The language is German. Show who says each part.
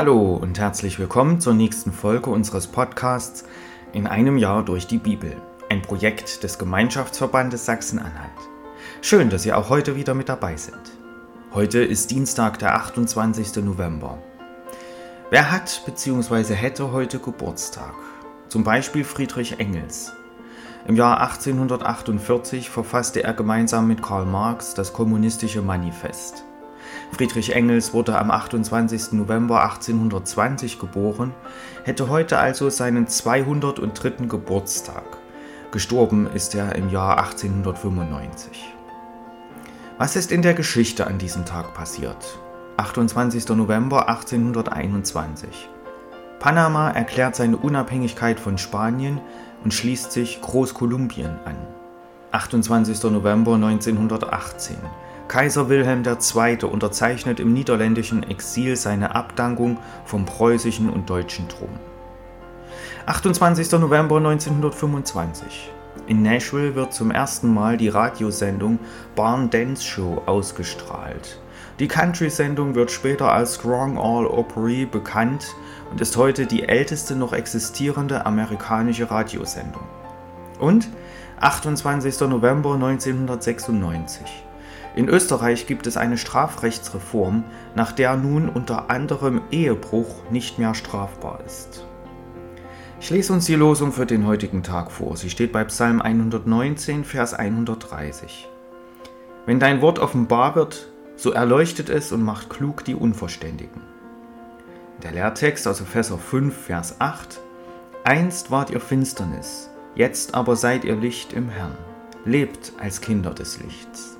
Speaker 1: Hallo und herzlich willkommen zur nächsten Folge unseres Podcasts In einem Jahr durch die Bibel, ein Projekt des Gemeinschaftsverbandes Sachsen-Anhalt. Schön, dass Sie auch heute wieder mit dabei sind. Heute ist Dienstag, der 28. November. Wer hat bzw. hätte heute Geburtstag? Zum Beispiel Friedrich Engels. Im Jahr 1848 verfasste er gemeinsam mit Karl Marx das Kommunistische Manifest. Friedrich Engels wurde am 28. November 1820 geboren, hätte heute also seinen 203. Geburtstag. Gestorben ist er im Jahr 1895. Was ist in der Geschichte an diesem Tag passiert? 28. November 1821. Panama erklärt seine Unabhängigkeit von Spanien und schließt sich Großkolumbien an. 28. November 1918. Kaiser Wilhelm II. unterzeichnet im niederländischen Exil seine Abdankung vom preußischen und deutschen Thron. 28. November 1925. In Nashville wird zum ersten Mal die Radiosendung Barn Dance Show ausgestrahlt. Die Country-Sendung wird später als Strong All Opry bekannt und ist heute die älteste noch existierende amerikanische Radiosendung. Und 28. November 1996. In Österreich gibt es eine Strafrechtsreform, nach der nun unter anderem Ehebruch nicht mehr strafbar ist. Ich lese uns die Losung für den heutigen Tag vor. Sie steht bei Psalm 119, Vers 130. Wenn dein Wort offenbar wird, so erleuchtet es und macht klug die Unverständigen. Der Lehrtext aus Epheser 5, Vers 8. Einst wart ihr Finsternis, jetzt aber seid ihr Licht im Herrn. Lebt als Kinder des Lichts.